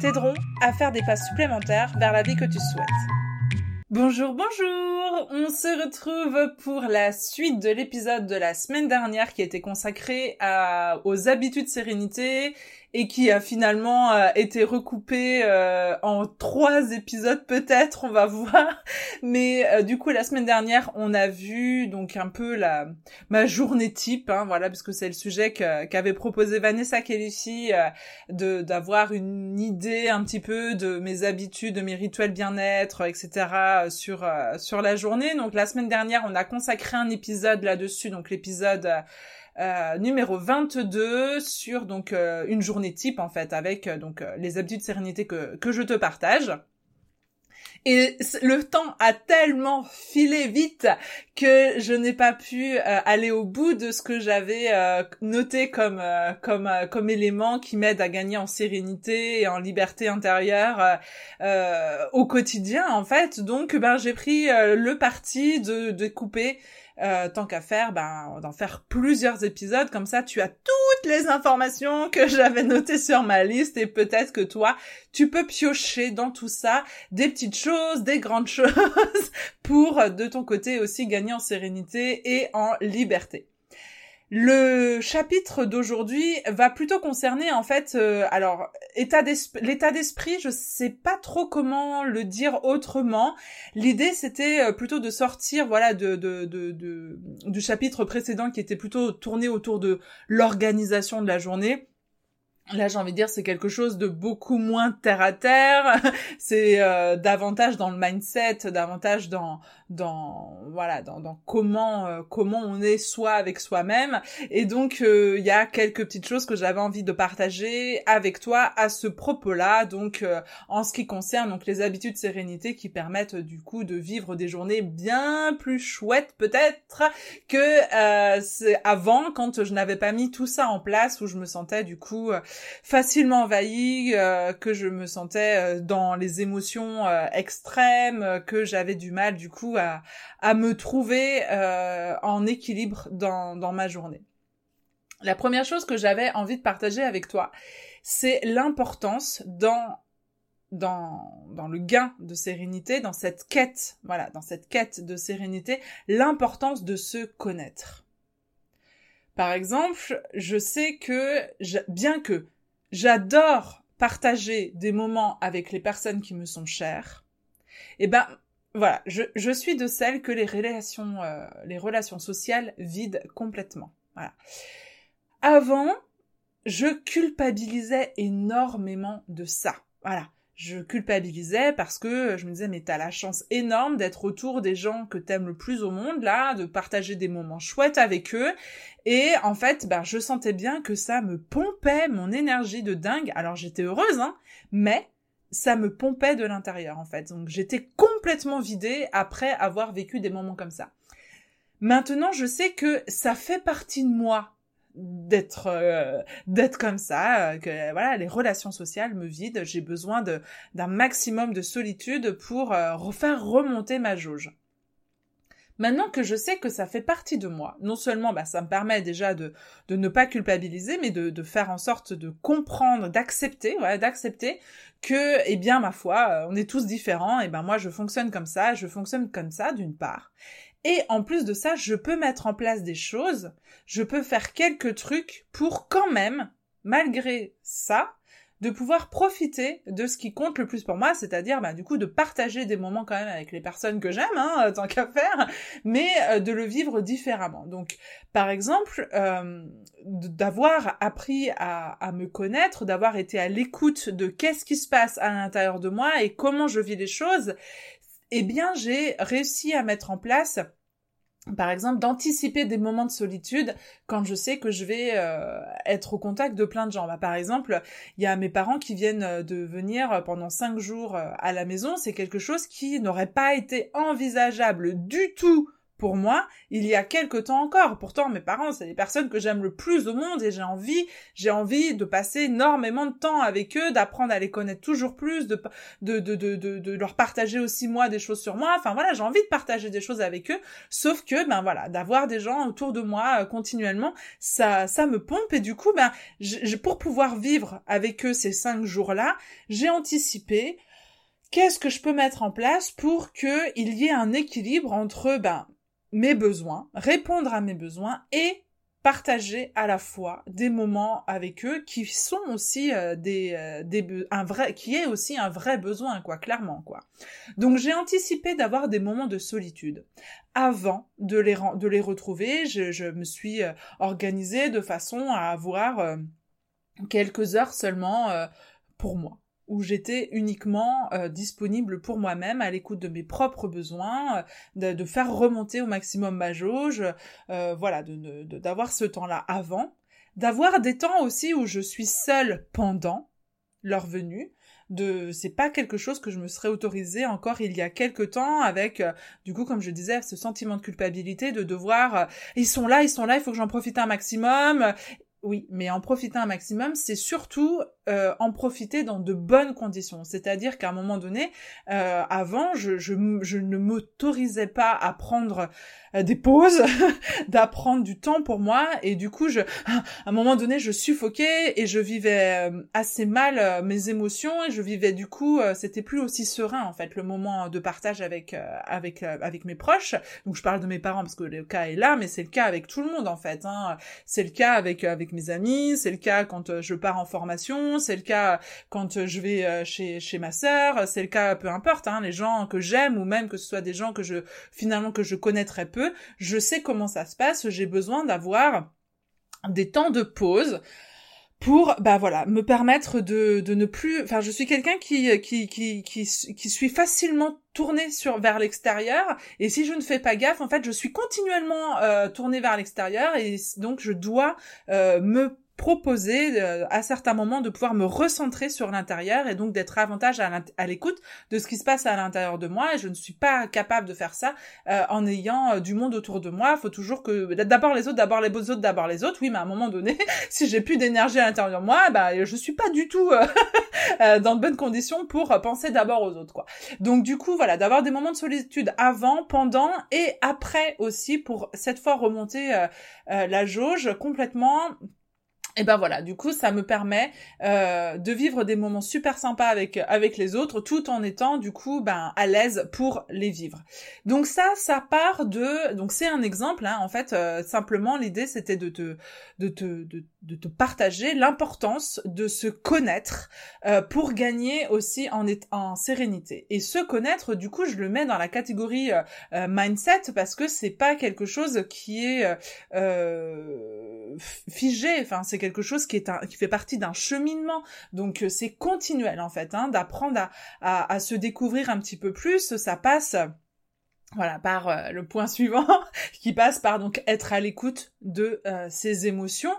t'aideront à faire des pas supplémentaires vers la vie que tu souhaites. Bonjour, bonjour On se retrouve pour la suite de l'épisode de la semaine dernière qui été consacré aux habitudes sérénité et qui a finalement euh, été recoupé euh, en trois épisodes peut-être, on va voir. Mais euh, du coup, la semaine dernière, on a vu donc un peu la ma journée type, hein, voilà, parce que c'est le sujet qu'avait proposé Vanessa Kelly de d'avoir une idée un petit peu de mes habitudes, de mes rituels bien-être, etc. sur sur la journée. Donc la semaine dernière, on a consacré un épisode là-dessus, donc l'épisode euh, numéro 22 sur donc euh, une journée type en fait avec euh, donc les habitudes de sérénité que, que je te partage. Et le temps a tellement filé vite que je n'ai pas pu aller au bout de ce que j'avais noté comme comme comme élément qui m'aide à gagner en sérénité et en liberté intérieure au quotidien en fait. Donc ben j'ai pris le parti de, de couper euh, tant qu'à faire, ben, d'en faire plusieurs épisodes. Comme ça, tu as toutes les informations que j'avais notées sur ma liste et peut-être que toi, tu peux piocher dans tout ça des petites choses, des grandes choses pour, de ton côté aussi, gagner en sérénité et en liberté. Le chapitre d'aujourd'hui va plutôt concerner en fait, euh, alors état l'état d'esprit, je sais pas trop comment le dire autrement. L'idée c'était euh, plutôt de sortir, voilà, de, du chapitre précédent qui était plutôt tourné autour de l'organisation de la journée Là, j'ai envie de dire, c'est quelque chose de beaucoup moins terre à terre. c'est euh, davantage dans le mindset, davantage dans dans voilà dans, dans comment euh, comment on est soi avec soi-même. Et donc, euh, il y a quelques petites choses que j'avais envie de partager avec toi à ce propos-là. Donc, en ce qui concerne donc les habitudes sérénité qui permettent du coup de vivre des journées bien plus chouettes peut-être que c'est avant quand je n'avais pas mis tout ça en place où je me sentais du coup facilement envahie, euh, que je me sentais euh, dans les émotions euh, extrêmes, que j'avais du mal du coup à, à me trouver en équilibre dans, dans ma journée. La première chose que j'avais envie de partager avec toi, c'est l'importance dans dans, dans le gain de sérénité, dans cette quête, voilà, dans cette quête de sérénité, l'importance de se connaître. Par exemple, je sais que, bien que j'adore partager des moments avec les personnes qui me sont chères, eh ben voilà, je, je suis de celles que les relations, euh, les relations sociales vident complètement. Voilà. Avant, je culpabilisais énormément de ça. Voilà je culpabilisais parce que je me disais mais t'as la chance énorme d'être autour des gens que t'aimes le plus au monde là, de partager des moments chouettes avec eux et en fait ben je sentais bien que ça me pompait mon énergie de dingue. Alors j'étais heureuse hein, mais ça me pompait de l'intérieur en fait. Donc j'étais complètement vidée après avoir vécu des moments comme ça. Maintenant, je sais que ça fait partie de moi d'être euh, d'être comme ça euh, que voilà les relations sociales me vident. J'ai besoin de d'un maximum de solitude pour euh, refaire remonter ma jauge. Maintenant que je sais que ça fait partie de moi, non seulement bah, ça me permet déjà de, de ne pas culpabiliser, mais de, de faire en sorte de comprendre, d'accepter, d'accepter que, eh bien, ma foi, on est tous différents, et ben moi je fonctionne comme ça, je fonctionne comme ça d'une part, et en plus de ça, je peux mettre en place des choses, je peux faire quelques trucs pour quand même, malgré ça, de pouvoir profiter de ce qui compte le plus pour moi, c'est-à-dire bah, du coup de partager des moments quand même avec les personnes que j'aime, hein, tant qu'à faire, mais euh, de le vivre différemment. Donc par exemple, euh, d'avoir appris à, à, me connaître, d'avoir été à l'écoute de qu'est-ce qui se passe à l'intérieur de moi et comment je vis les choses, eh bien j'ai réussi à mettre en place par exemple, d'anticiper des moments de solitude quand je sais que je vais euh, être au contact de plein de gens. Bah, par exemple, il y a mes parents qui viennent euh, de venir pendant cinq jours euh, à la maison. C'est quelque chose qui n'aurait pas été envisageable du tout pour moi il y a quelque temps encore. Pourtant, mes parents, c'est les personnes que j'aime le plus au monde et j'ai envie, j'ai envie de passer énormément de temps avec eux, d'apprendre à les connaître toujours plus, de, de, de, de, de, leur partager aussi moi des choses sur moi. Enfin voilà, j'ai envie de partager des choses avec eux. Sauf que, ben voilà, d'avoir des gens autour de moi euh, continuellement, ça, ça me pompe et du coup, ben, pour pouvoir vivre avec eux ces cinq jours-là, j'ai anticipé qu'est-ce que je peux mettre en place pour qu'il y ait un équilibre entre ben mes besoins, répondre à mes besoins et partager à la fois des moments avec eux qui sont aussi euh, des, euh, des un vrai qui est aussi un vrai besoin quoi clairement quoi. Donc j'ai anticipé d'avoir des moments de solitude avant de les de les retrouver, je, je me suis euh, organisée de façon à avoir quelques heures seulement pour moi où j'étais uniquement euh, disponible pour moi-même, à l'écoute de mes propres besoins, euh, de, faire remonter au maximum ma jauge, euh, voilà, d'avoir de, ce temps-là avant, d'avoir des temps aussi où je suis seule pendant leur venue, de c'est pas quelque chose que je me serais autorisé encore il y a quelque temps avec du coup comme je disais ce sentiment de culpabilité de devoir ils sont là ils sont là il faut que j'en profite un maximum oui, mais en profiter un maximum, c'est surtout euh, en profiter dans de bonnes conditions. C'est-à-dire qu'à un moment donné, euh, avant, je, je, je ne m'autorisais pas à prendre euh, des pauses, d'apprendre du temps pour moi, et du coup, je, à un moment donné, je suffoquais et je vivais euh, assez mal euh, mes émotions et je vivais du coup, c'était plus aussi serein en fait le moment de partage avec avec avec mes proches. Donc je parle de mes parents parce que le cas est là, mais c'est le cas avec tout le monde en fait. Hein. C'est le cas avec avec mes amis, c'est le cas quand je pars en formation, c'est le cas quand je vais chez chez ma sœur, c'est le cas peu importe, hein, les gens que j'aime ou même que ce soit des gens que je finalement que je connais très peu je sais comment ça se passe, j'ai besoin d'avoir des temps de pause pour bah voilà me permettre de, de ne plus enfin je suis quelqu'un qui, qui qui qui qui suis facilement tourné sur vers l'extérieur et si je ne fais pas gaffe en fait je suis continuellement euh, tournée vers l'extérieur et donc je dois euh, me proposer euh, à certains moments de pouvoir me recentrer sur l'intérieur et donc d'être avantage à l'écoute de ce qui se passe à l'intérieur de moi je ne suis pas capable de faire ça euh, en ayant euh, du monde autour de moi. Faut toujours que d'abord les autres, d'abord les autres, d'abord les autres. Oui, mais à un moment donné, si j'ai plus d'énergie à l'intérieur de moi, bah je suis pas du tout dans de bonnes conditions pour penser d'abord aux autres quoi. Donc du coup voilà, d'avoir des moments de solitude avant, pendant et après aussi pour cette fois remonter la jauge complètement et ben voilà, du coup, ça me permet euh, de vivre des moments super sympas avec avec les autres, tout en étant du coup ben à l'aise pour les vivre. Donc ça, ça part de, donc c'est un exemple. Hein, en fait, euh, simplement l'idée c'était de te de te de, de te partager l'importance de se connaître euh, pour gagner aussi en en sérénité. Et se connaître, du coup, je le mets dans la catégorie euh, euh, mindset parce que c'est pas quelque chose qui est figé. Enfin, c'est quelque chose qui est un, qui fait partie d'un cheminement. Donc euh, c'est continuel en fait, hein, d'apprendre à, à, se découvrir un petit peu plus. Ça passe voilà par euh, le point suivant qui passe par donc être à l'écoute de euh, ses émotions.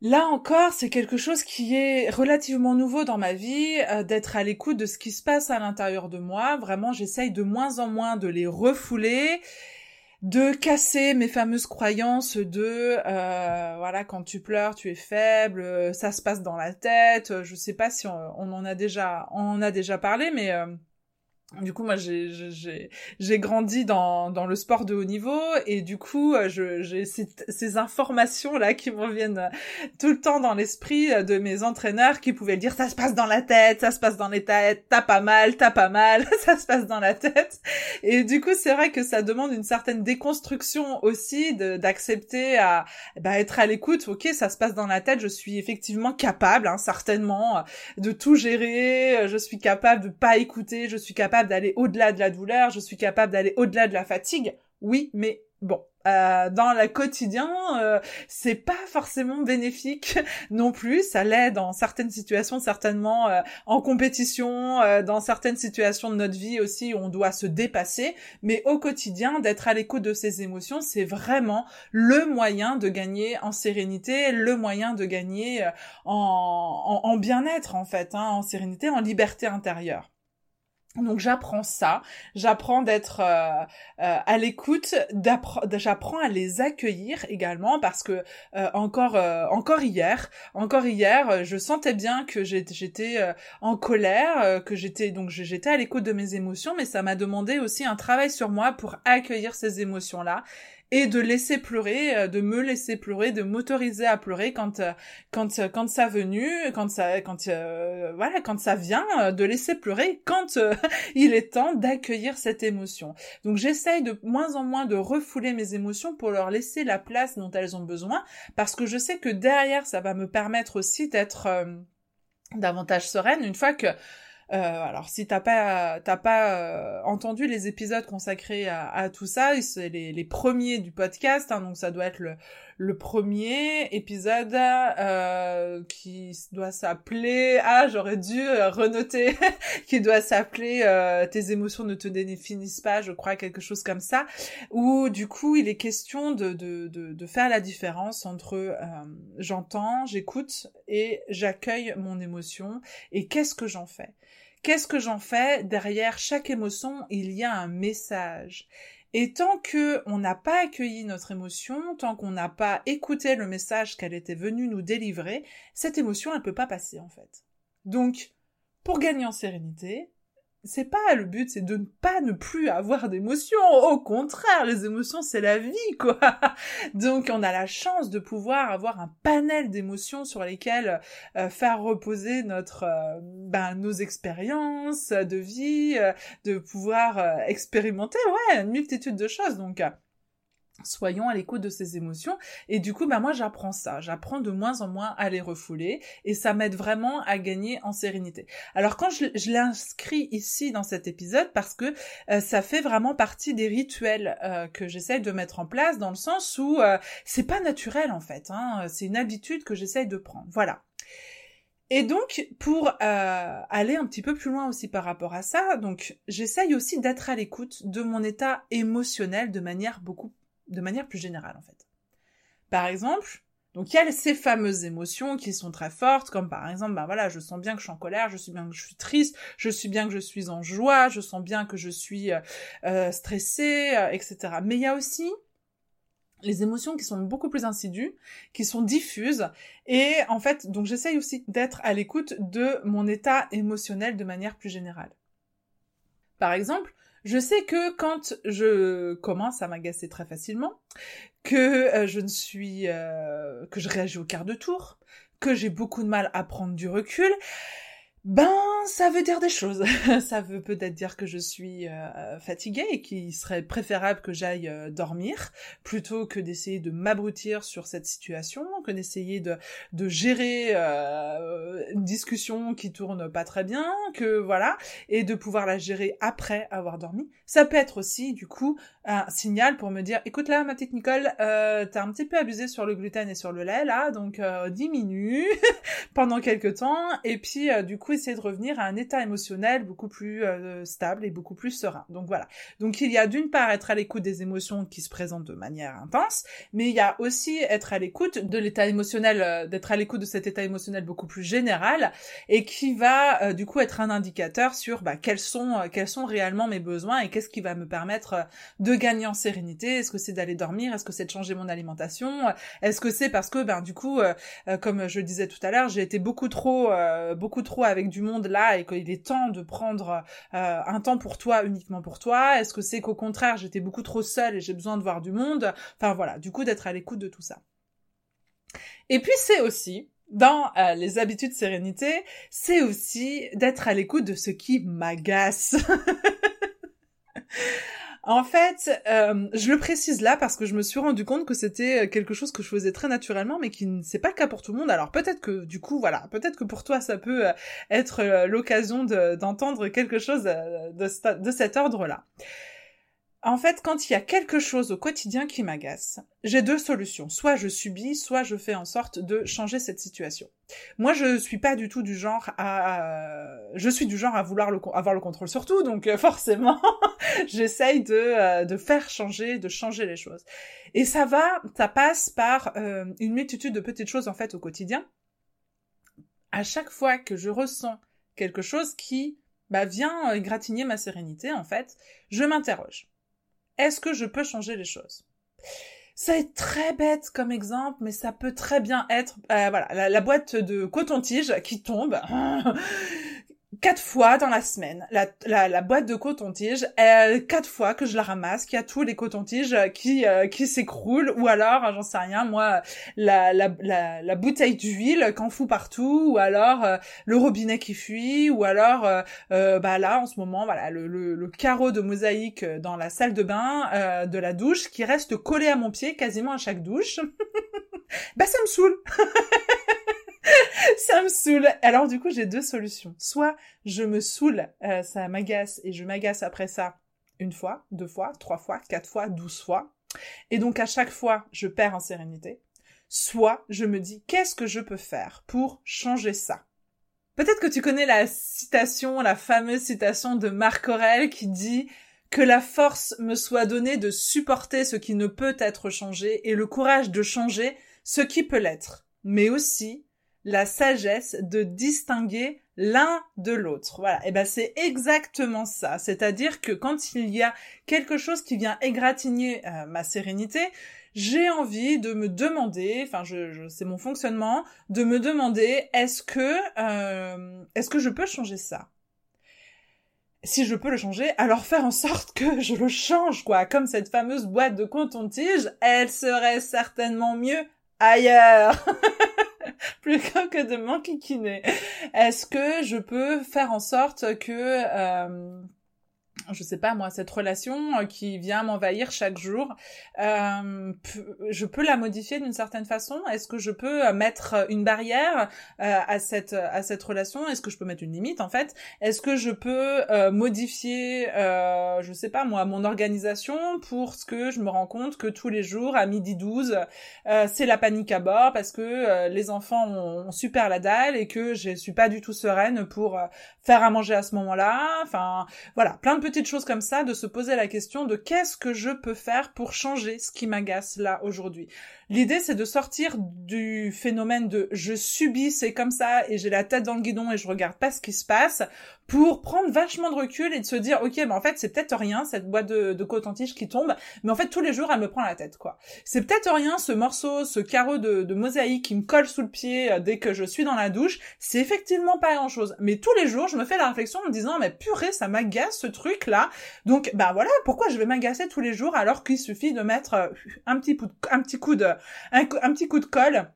Là encore, c'est quelque chose qui est relativement nouveau dans ma vie, d'être à l'écoute de ce qui se passe à l'intérieur de moi. Vraiment, j'essaye de moins en moins de les refouler de casser mes fameuses croyances de euh, voilà quand tu pleures tu es faible euh, ça se passe dans la tête je sais pas si on, en a déjà on en a déjà parlé mais euh, du coup, moi, j'ai grandi dans, dans le sport de haut niveau et du coup, euh, j'ai ces, ces informations-là qui me viennent euh, tout le temps dans l'esprit euh, de mes entraîneurs qui pouvaient dire ça se passe dans la tête, ça se passe dans les têtes, t'as pas mal, t'as pas mal, ça se passe dans la tête. Et du coup, c'est vrai que ça demande une certaine déconstruction aussi d'accepter à bah, être à l'écoute. Ok, ça se passe dans la tête, je suis effectivement capable, hein, certainement, de tout gérer, je suis capable de pas écouter, je suis capable d'aller au-delà de la douleur, je suis capable d'aller au-delà de la fatigue. Oui, mais bon, euh, dans le quotidien, euh, c'est pas forcément bénéfique non plus. Ça l'aide dans certaines situations, certainement euh, en compétition, dans certaines situations de notre vie aussi, on doit se dépasser. Mais au quotidien, d'être à l'écoute de ses émotions, c'est vraiment le moyen de gagner en sérénité, le moyen de gagner en, en, bien-être en fait, hein, en sérénité, en liberté intérieure. Donc j'apprends ça, j'apprends d'être euh, euh, à l'écoute, j'apprends à les accueillir également parce que euh, encore encore hier, encore hier, je sentais bien que j'étais en colère, que j'étais donc j'étais à l'écoute de mes émotions, mais ça m'a demandé aussi un travail sur moi pour accueillir ces émotions là et de laisser pleurer, euh, de me laisser pleurer, de m'autoriser à pleurer quand euh, quand euh, quand ça venu, quand ça quand voilà, quand ça vient, de laisser pleurer quand il est temps d'accueillir cette émotion. Donc j'essaye de moins en moins de refouler mes émotions pour leur laisser la place dont elles ont besoin parce que je sais que derrière ça va me permettre aussi d'être davantage sereine une fois que alors si t'as pas t'as pas euh, entendu les épisodes consacrés à, tout ça, c'est les, les, premiers du podcast, hein, donc ça doit être le, le premier épisode euh, qui doit s'appeler ah j'aurais dû euh, renoter qui doit s'appeler euh, tes émotions ne te définissent pas je crois quelque chose comme ça où du coup il est question de de, de, de faire la différence entre j'entends j'écoute et j'accueille mon émotion et qu'est-ce que j'en fais? Qu'est-ce que j'en fais? Derrière chaque émotion, il y a un message. Et tant que on n'a pas accueilli notre émotion, tant qu'on n'a pas écouté le message qu'elle était venue nous délivrer, cette émotion, elle peut pas passer, en fait. Donc, pour gagner en sérénité, c'est pas le but, c'est de ne pas ne plus avoir d'émotions. Au contraire, les émotions, c'est la vie, quoi. Donc, on a la chance de pouvoir avoir un panel d'émotions sur lesquelles euh, faire reposer notre, euh, ben, nos expériences de vie, euh, de pouvoir expérimenter, ouais, une multitude de choses. Donc, soyons à l'écoute de ces émotions. Et du coup bah moi j'apprends ça. J'apprends de moins en moins à les refouler et ça m'aide vraiment à gagner en sérénité. Alors quand je, l'inscris ici dans cet épisode parce que euh, ça fait vraiment partie des rituels euh, que j'essaye de mettre en place dans le sens où euh, c'est pas naturel en fait hein, c'est une habitude que j'essaye de prendre. Voilà. Et donc, pour aller un petit peu plus loin aussi par rapport à ça, donc j'essaye aussi d'être à l'écoute de mon état émotionnel de manière beaucoup de manière plus générale en fait. Par exemple, donc il y a ces fameuses émotions qui sont très fortes, comme par exemple, ben je sens bien que je suis en colère, je suis bien que je suis triste, je suis bien que je suis en joie, je sens bien que je suis euh, euh stressée, euh, etc. Mais il y a aussi les émotions qui sont beaucoup plus insidieuses, qui sont diffuses, et en fait, donc j'essaye aussi d'être à l'écoute de mon état émotionnel de manière plus générale. Par exemple, je sais que quand je commence à m'agacer très facilement, que euh, je ne suis, euh, que je réagis au quart de tour, que j'ai beaucoup de mal à prendre du recul, ben, ça veut dire des choses. ça veut peut-être dire que je suis euh, fatiguée et qu'il serait préférable que j'aille euh, dormir plutôt que d'essayer de m'abrutir sur cette situation, que d'essayer de, de gérer euh, une discussion qui tourne pas très bien, que voilà, et de pouvoir la gérer après avoir dormi. Ça peut être aussi, du coup, un signal pour me dire, écoute là, ma petite Nicole, t'as un petit peu abusé sur le gluten et sur le lait là, donc diminue pendant quelques temps, et puis du coup essayer de revenir à un état émotionnel beaucoup plus euh, stable et beaucoup plus serein. Donc voilà. Donc il y a d'une part être à l'écoute des émotions qui se présentent de manière intense, mais il y a aussi être à l'écoute de l'état émotionnel, euh, d'être à l'écoute de cet état émotionnel beaucoup plus général et qui va euh, du coup être un indicateur sur bah, quels sont quels sont réellement mes besoins et qu'est-ce qui va me permettre de gagner en sérénité. Est-ce que c'est d'aller dormir? Est-ce que c'est de changer mon alimentation? Est-ce que c'est parce que ben du coup, comme je le disais tout à l'heure, j'ai été beaucoup trop beaucoup trop avec du monde là et qu'il est temps de prendre euh, un temps pour toi uniquement pour toi Est-ce que c'est qu'au contraire j'étais beaucoup trop seule et j'ai besoin de voir du monde? Enfin voilà, du coup d'être à l'écoute de tout ça. Et puis c'est aussi dans euh, les habitudes sérénité, c'est aussi d'être à l'écoute de ce qui m'agace. En fait, euh, je le précise là parce que je me suis rendu compte que c'était quelque chose que je faisais très naturellement, mais qui c'est pas le cas pour tout le monde. Alors peut-être que du coup, voilà, peut-être que pour toi ça peut euh, être euh, l'occasion d'entendre quelque chose de cet ordre-là. En fait, quand il y a quelque chose au quotidien qui m'agace, j'ai deux solutions. Soit je subis, soit je fais en sorte de changer cette situation. Moi, je suis pas du tout du genre à, je suis du genre à vouloir avoir le contrôle sur tout, donc euh, forcément, j'essaye de, euh, de faire changer, de changer les choses. Et ça va, ça passe par euh, une multitude de petites choses en fait au quotidien. À chaque fois que je ressens quelque chose qui bah, vient égratigner ma sérénité, en fait, je m'interroge. Est-ce que je peux changer les choses? Ça est très bête comme exemple, mais ça peut très bien être, euh, voilà, la, la, boîte de coton-tige qui tombe. Quatre fois dans la semaine. La, la, la boîte de coton-tige, quatre fois que je la ramasse, qu'il y a tous les coton-tiges qui euh, qui s'écroulent, ou alors, j'en sais rien, moi, la, la, la, la bouteille d'huile qu'en fout partout, ou alors euh, le robinet qui fuit, ou alors, euh, bah là, en ce moment, voilà, le, le, le, carreau de mosaïque dans la salle de bain de la douche qui reste collé à mon pied quasiment à chaque douche. bah ça me saoule ça me saoule. Alors du coup, j'ai deux solutions. Soit je me saoule, euh, ça m'agace et je m'agace après ça une fois, deux fois, trois fois, quatre fois, douze fois. Et donc à chaque fois, je perds en sérénité. Soit je me dis qu'est-ce que je peux faire pour changer ça? Peut-être que tu connais la citation, la fameuse citation de Marc Aurel qui dit que la force me soit donnée de supporter ce qui ne peut être changé et le courage de changer ce qui peut l'être, mais aussi la sagesse de distinguer l'un de l'autre. Voilà. Et eh ben c'est exactement ça. C'est-à-dire que quand il y a quelque chose qui vient égratigner euh, ma sérénité, j'ai envie de me demander, enfin je, c'est mon fonctionnement, de me demander est-ce que euh, est-ce que je peux changer ça? Si je peux le changer, alors faire en sorte que je le change, quoi. Comme cette fameuse boîte de coton-tige, elle serait certainement mieux ailleurs. plus que de m'enquiquiner. Est-ce que je peux faire en sorte que euh, je sais pas moi, cette relation euh, qui vient m'envahir chaque jour, euh, je peux la modifier d'une certaine façon? Est-ce que je peux euh, mettre une barrière euh, à cette à cette relation? Est-ce que je peux mettre une limite en fait? Est-ce que je peux euh, modifier, euh, je sais pas moi, mon organisation pour ce que je me rends compte que tous les jours à midi 12, c'est la panique à bord parce que les enfants ont, ont, super la dalle et que je suis pas du tout sereine pour faire à manger à ce moment-là. Enfin voilà, petites choses comme ça, de se poser la question de qu'est-ce que je peux faire pour changer ce qui m'agace là aujourd'hui. L'idée, c'est de sortir du phénomène de je subis, c'est comme ça, et j'ai la tête dans le guidon et je regarde pas ce qui se passe, pour prendre vachement de recul et de se dire, ok, ben en fait, c'est peut-être rien, cette boîte de, de coton-tige qui tombe, mais en fait, tous les jours, elle me prend la tête, quoi. C'est peut-être rien, ce morceau, ce carreau de, mosaïque qui me colle sous le pied euh, dès que je suis dans la douche, c'est effectivement pas grand-chose. Mais tous les jours, je me fais la réflexion en me disant, mais purée, ça m'agace, ce truc-là. Donc, ben voilà, pourquoi je vais m'agacer tous les jours alors qu'il suffit de mettre euh, un petit, un petit coup de un, petit coup de colle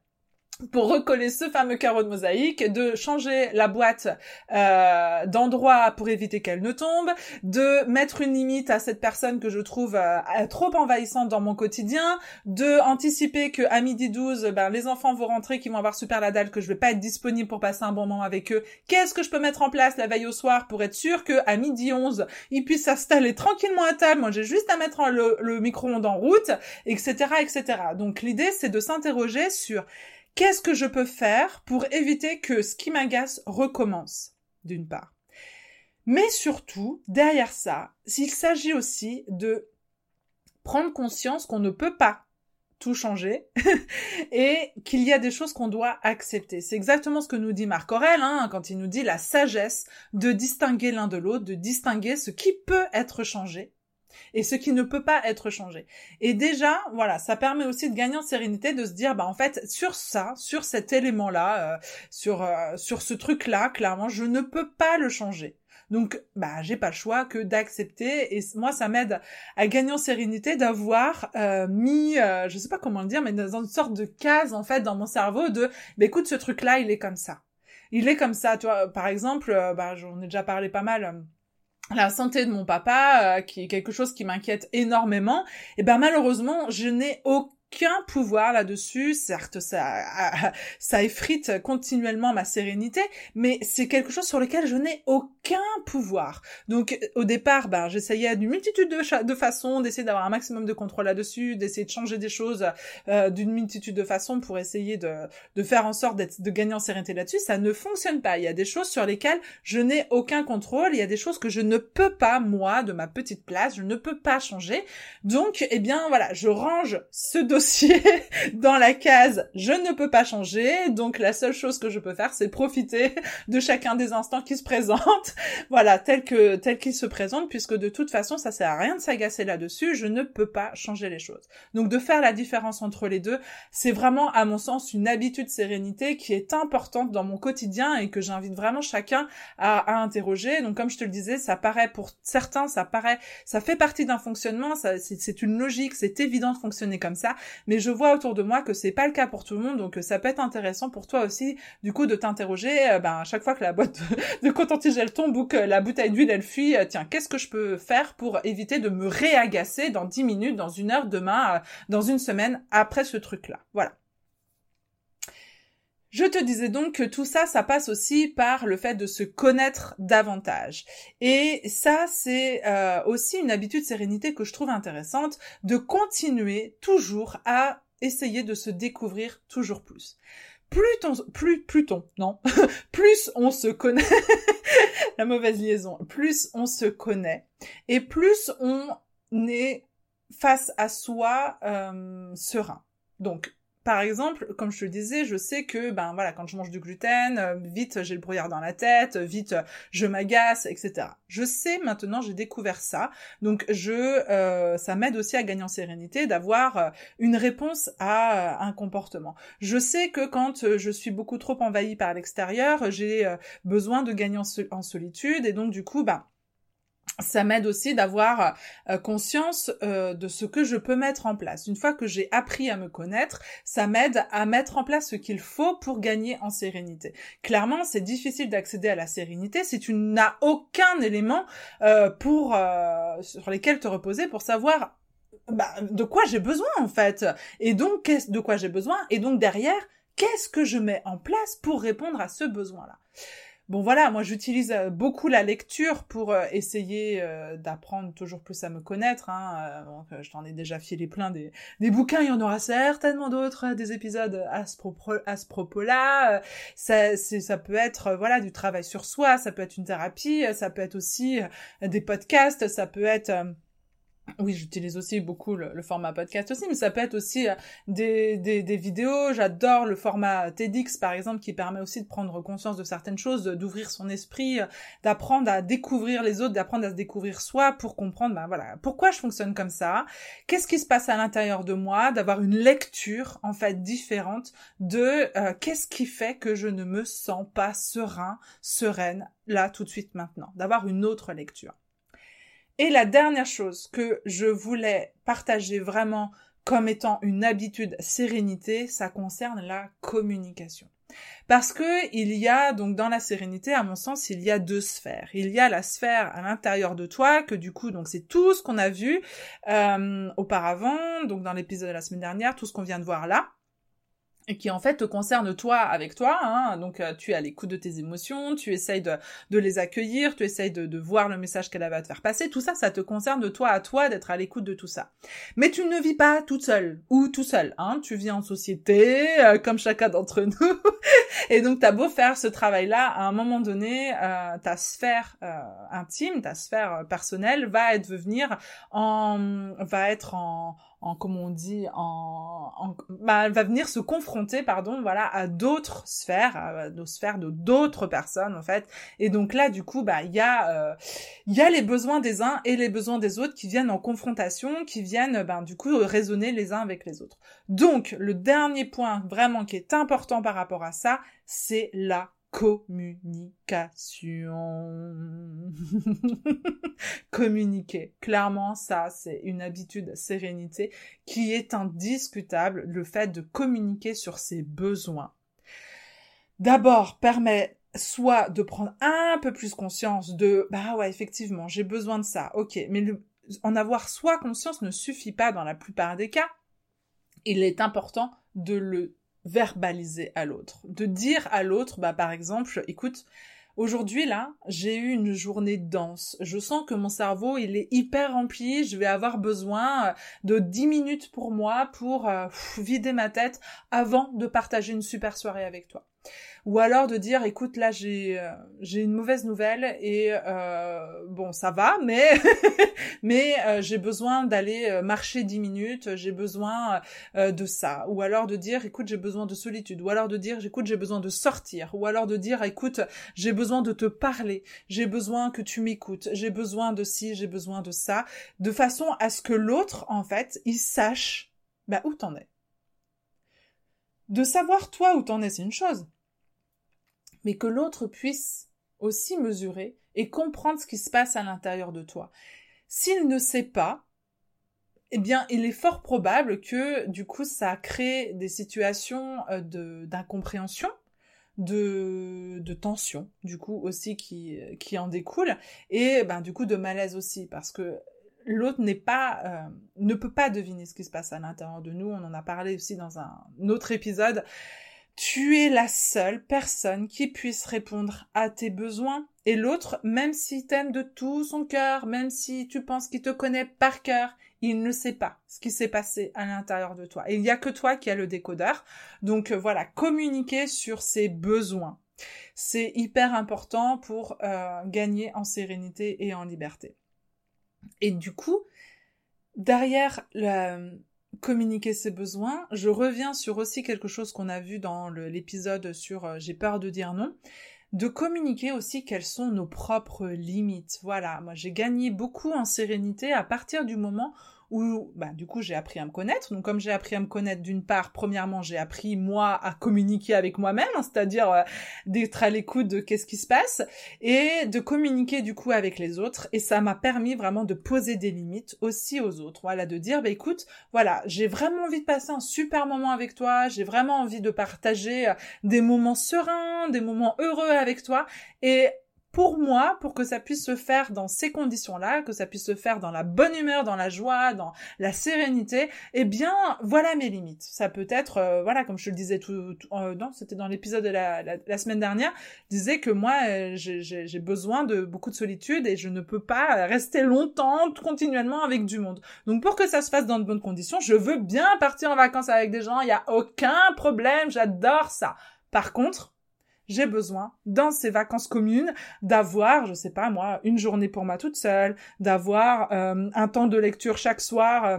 pour recoller ce fameux carreau de mosaïque, de changer la boîte euh, d'endroit pour éviter qu'elle ne tombe, de mettre une limite à cette personne que je trouve euh, trop envahissante dans mon quotidien, de anticiper que à midi 12, ben, les enfants vont rentrer, qui vont avoir super la dalle, que je vais pas être disponible pour passer un bon moment avec eux. Qu'est-ce que je peux mettre en place la veille au soir pour être sûr que à midi 11, ils puissent s'installer tranquillement à table. Moi, j'ai juste à mettre le, le micro-ondes en route, etc., etc. Donc l'idée, c'est de s'interroger sur Qu'est-ce que je peux faire pour éviter que ce qui m'agace recommence, d'une part? Mais surtout, derrière ça, s'il s'agit aussi de prendre conscience qu'on ne peut pas tout changer et qu'il y a des choses qu'on doit accepter. C'est exactement ce que nous dit Marc Aurel hein, quand il nous dit la sagesse de distinguer l'un de l'autre, de distinguer ce qui peut être changé et ce qui ne peut pas être changé. Et déjà, voilà, ça permet aussi de gagner en sérénité, de se dire, bah en fait, sur ça, sur cet élément-là, euh, sur euh, sur ce truc-là, clairement, je ne peux pas le changer. Donc, bah, j'ai pas le choix que d'accepter. Et moi, ça m'aide à gagner en sérénité d'avoir euh, mis, euh, je sais pas comment le dire, mais dans une sorte de case en fait dans mon cerveau de, bah, écoute, ce truc-là, il est comme ça. Il est comme ça, tu vois. Par exemple, bah, j'en ai déjà parlé pas mal la santé de mon papa, euh, qui est quelque chose qui m'inquiète énormément, et ben malheureusement, je n'ai aucun pouvoir là-dessus. Certes, ça, effrite continuellement ma sérénité, mais c'est quelque chose sur lequel je n'ai aucun pouvoir. Donc, au départ, ben, j'essayais d'une multitude de, façons d'essayer d'avoir un maximum de contrôle là-dessus, d'essayer de changer des choses euh, d'une multitude de façons pour essayer de, faire en sorte de gagner en sérénité là-dessus. Ça ne fonctionne pas. Il y a des choses sur lesquelles je n'ai aucun contrôle. Il y a des choses que je ne peux pas, moi, de ma petite place, je ne peux pas changer. Donc, eh bien, voilà, je range ce dans la case je ne peux pas changer. Donc, la seule chose que je peux faire, c'est profiter de chacun des instants qui se présentent. voilà, tel que, tel qu'ils se présentent, puisque de toute façon, ça sert à rien de s'agacer là-dessus. Je ne peux pas changer les choses. Donc, de faire la différence entre les deux, c'est vraiment, à mon sens, une habitude sérénité qui est importante dans mon quotidien et que j'invite vraiment chacun à, à interroger. Donc, comme je te le disais, ça paraît pour certains, ça paraît, ça fait partie d'un fonctionnement, c'est une logique, c'est évident de fonctionner comme ça, mais je vois autour de moi que c'est pas le cas pour tout le monde, donc ça peut être intéressant pour toi aussi, du coup, de t'interroger, euh, ben, à chaque fois que la boîte de, de elle tombe ou que la bouteille d'huile elle fuit, euh, tiens, qu'est-ce que je peux faire pour éviter de me réagacer dans 10 minutes, dans une heure, demain, euh, dans une semaine, après ce truc-là? Voilà. Je te disais donc que tout ça, ça passe aussi par le fait de se connaître davantage. Et ça, c'est euh, aussi une habitude sérénité que je trouve intéressante, de continuer toujours à essayer de se découvrir toujours plus. Plus on, plus, plus non, plus on se connaît, la mauvaise liaison, plus on se connaît, et plus on est face à soi euh, serein. Donc, par exemple, comme je te le disais, je sais que ben voilà, quand je mange du gluten, euh, vite j'ai le brouillard dans la tête, vite je m'agace, etc. Je sais maintenant, j'ai découvert ça, donc je, euh, ça m'aide aussi à gagner en sérénité, d'avoir euh, une réponse à un comportement. Je sais que quand je suis beaucoup trop envahie par l'extérieur, j'ai besoin de gagner en, solitude, et donc du coup, ben ça m'aide aussi d'avoir euh, conscience euh, de ce que je peux mettre en place. Une fois que j'ai appris à me connaître, ça m'aide à mettre en place ce qu'il faut pour gagner en sérénité. Clairement, c'est difficile d'accéder à la sérénité si tu n'as aucun élément euh, sur lesquels te reposer pour savoir bah, de quoi j'ai besoin en fait. Et donc, qu'est-ce de quoi j'ai besoin? Et donc derrière, qu'est-ce que je mets en place pour répondre à ce besoin-là? Bon voilà, moi j'utilise euh, beaucoup la lecture pour euh, essayer euh, d'apprendre toujours plus à me connaître. Hein. je t'en ai déjà filé plein des, des bouquins, il y en aura certainement d'autres, des épisodes à ce, propos, là Ça, ça peut être voilà du travail sur soi, ça peut être une thérapie, ça peut être aussi des podcasts, ça peut être oui, j'utilise aussi beaucoup le, format podcast aussi, mais ça peut être aussi euh, des, vidéos. J'adore le format TEDx, par exemple, qui permet aussi de prendre conscience de certaines choses, d'ouvrir son esprit, euh, d'apprendre à découvrir les autres, d'apprendre à se découvrir soi pour comprendre, ben voilà, pourquoi je fonctionne comme ça, qu'est-ce qui se passe à l'intérieur de moi, d'avoir une lecture, en fait, différente de euh, qu'est-ce qui fait que je ne me sens pas serein, sereine, là, tout de suite, maintenant, d'avoir une autre lecture. Et la dernière chose que je voulais partager vraiment comme étant une habitude sérénité, ça concerne la communication. Parce que il y a donc dans la sérénité, à mon sens, il y a deux sphères. Il y a la sphère à l'intérieur de toi, que du coup, donc c'est tout ce qu'on a vu euh, auparavant, donc dans l'épisode de la semaine dernière, tout ce qu'on vient de voir là qui en fait te concerne toi avec toi. Hein. Donc euh, tu es à l'écoute de tes émotions, tu essayes de, de les accueillir, tu essayes de, de voir le message qu'elle va te faire passer. Tout ça, ça te concerne toi à toi d'être à l'écoute de tout ça. Mais tu ne vis pas toute seule ou tout seul. Hein. Tu vis en société, euh, comme chacun d'entre nous. et donc t'as beau faire ce travail-là, à un moment donné, euh, ta sphère intime, ta sphère personnelle va être venir en va être en en comme on dit en, bah, elle va venir se confronter pardon voilà à d'autres sphères à nos sphères de d'autres personnes en fait. Et donc là du coup bah il y a euh, il y a les besoins des uns et les besoins des autres qui viennent en confrontation qui viennent ben du coup raisonner les uns avec les autres. Donc le dernier point vraiment qui est important par rapport à ça c'est la communication. Communiquer. Clairement, ça, c'est une habitude sérénité qui est indiscutable, le fait de communiquer sur ses besoins. D'abord, permet soit de prendre un peu plus conscience de, bah ouais, effectivement, j'ai besoin de ça, ok, mais en avoir soit conscience ne suffit pas dans la plupart des cas, il est important de le verbaliser à l'autre, de dire à l'autre, bah par exemple, écoute, Aujourd'hui, là, j'ai eu une journée dense. Je sens que mon cerveau, il est hyper rempli. Je vais avoir besoin euh, de 10 minutes pour moi pour euh, vider ma tête avant de partager une super soirée avec toi ou alors de dire écoute là j'ai euh, j'ai une mauvaise nouvelle et euh, bon ça va mais mais euh, j'ai besoin d'aller marcher dix minutes j'ai besoin de ça. Ou alors de dire écoute j'ai besoin de solitude. Ou alors de dire écoute j'ai besoin de sortir. Ou alors de dire écoute j'ai besoin de te parler. J'ai besoin que tu m'écoutes. J'ai besoin de ci j'ai besoin de ça. De façon à ce que l'autre en fait il sache bah où t'en es de savoir toi où t'en es, c'est une chose. Mais que l'autre puisse aussi mesurer et comprendre ce qui se passe à l'intérieur de toi. S'il ne sait pas, eh bien, il est fort probable que, du coup, ça crée des situations euh, d'incompréhension, de, de tension, du coup, aussi, qui, qui en découle, et, ben, du coup, de malaise aussi, parce que l'autre n'est pas, euh, ne peut pas deviner ce qui se passe à l'intérieur de nous. On en a parlé aussi dans un autre épisode tu es la seule personne qui puisse répondre à tes besoins. Et l'autre, même si t'aime de tout son cœur, même si tu penses qu'il te connaît par cœur, il ne sait pas ce qui s'est passé à l'intérieur de toi. Il n'y a que toi qui as le décodeur. Donc euh, voilà, communiquer sur ses besoins. C'est hyper important pour euh, gagner en sérénité et en liberté. Et du coup, derrière le, communiquer ses besoins. Je reviens sur aussi quelque chose qu'on a vu dans l'épisode sur euh, J'ai peur de dire non. De communiquer aussi quelles sont nos propres limites. Voilà, moi j'ai gagné beaucoup en sérénité à partir du moment où bah, du coup j'ai appris à me connaître. Donc comme j'ai appris à me connaître d'une part, premièrement j'ai appris moi à communiquer avec moi-même, hein, c'est-à-dire euh, d'être à l'écoute de qu'est-ce qui se passe et de communiquer du coup avec les autres. Et ça m'a permis vraiment de poser des limites aussi aux autres. Voilà, de dire bah écoute, voilà, j'ai vraiment envie de passer un super moment avec toi, j'ai vraiment envie de partager euh, des moments sereins, des moments heureux avec toi et pour moi, pour que ça puisse se faire dans ces conditions-là, que ça puisse se faire dans la bonne humeur, dans la joie, dans la sérénité, eh bien, voilà mes limites. Ça peut être, euh, voilà, comme je le disais tout, euh, non, c'était dans l'épisode de la, la, semaine dernière, je disais que moi, euh, j'ai besoin de beaucoup de solitude et je ne peux pas rester longtemps, continuellement avec du monde. Donc, pour que ça se fasse dans de bonnes conditions, je veux bien partir en vacances avec des gens, il n'y a aucun problème, j'adore ça. Par contre, j'ai besoin, dans ces vacances communes, d'avoir, je sais pas moi, une journée pour moi toute seule, d'avoir euh, un temps de lecture chaque soir. Euh,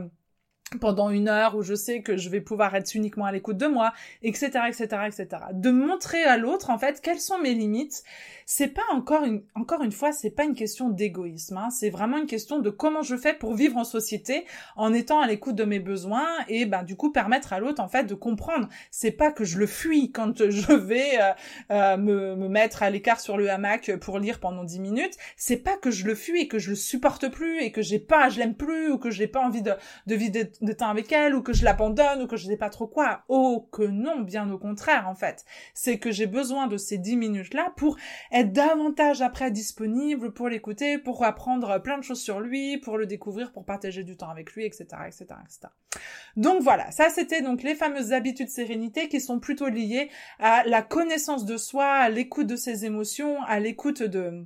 pendant une heure où je sais que je vais pouvoir être uniquement à l'écoute de moi, etc., etc., etc. De montrer à l'autre, en fait, quelles sont mes limites. C'est pas encore une, encore une fois, c'est pas une question d'égoïsme, hein. c'est vraiment une question de comment je fais pour vivre en société en étant à l'écoute de mes besoins et, ben, du coup, permettre à l'autre, en fait, de comprendre. C'est pas que je le fuis quand je vais euh, euh, me, me mettre à l'écart sur le hamac pour lire pendant dix minutes. C'est pas que je le fuis et que je le supporte plus et que j'ai pas, je l'aime plus ou que j'ai pas envie de, de vider de temps avec elle ou que je l'abandonne ou que je sais pas trop quoi. Oh que non, bien au contraire en fait. C'est que j'ai besoin de ces dix minutes là pour être davantage après disponible pour l'écouter, pour apprendre plein de choses sur lui, pour le découvrir, pour partager du temps avec lui, etc., etc., etc. Donc voilà, ça c'était donc les fameuses habitudes sérénité qui sont plutôt liées à la connaissance de soi, à l'écoute de ses émotions, à l'écoute de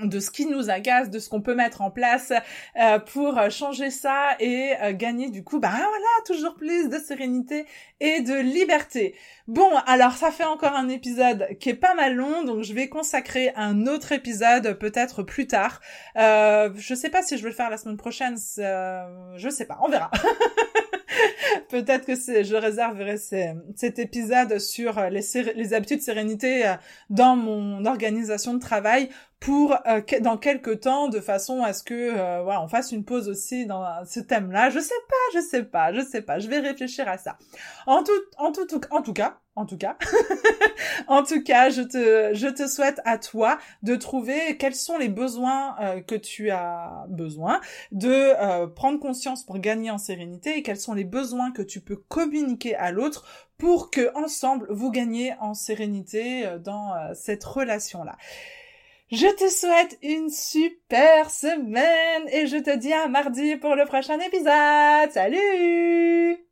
de ce qui nous agace, de ce qu'on peut mettre en place euh, pour changer ça et euh, gagner du coup, bah voilà, toujours plus de sérénité et de liberté. Bon, alors ça fait encore un épisode qui est pas mal long, donc je vais consacrer un autre épisode peut-être plus tard. Euh, je sais pas si je vais le faire la semaine prochaine, euh, je sais pas, on verra. Peut-être que je réserverai cet épisode sur les, les habitudes de sérénité dans mon organisation de travail pour euh, dans quelques temps de façon à ce que euh, voilà on fasse une pause aussi dans ce thème-là. Je sais pas, je sais pas, je sais pas. Je vais réfléchir à ça. En tout en tout cas, en tout cas, en tout cas, je te je te souhaite à toi de trouver quels sont les besoins euh, que tu as besoin de prendre conscience pour gagner en sérénité et quels sont les besoins que tu peux communiquer à l'autre pour que ensemble vous gagnez en sérénité dans cette relation là. Je te souhaite une super semaine et je te dis à mardi pour le prochain épisode. Salut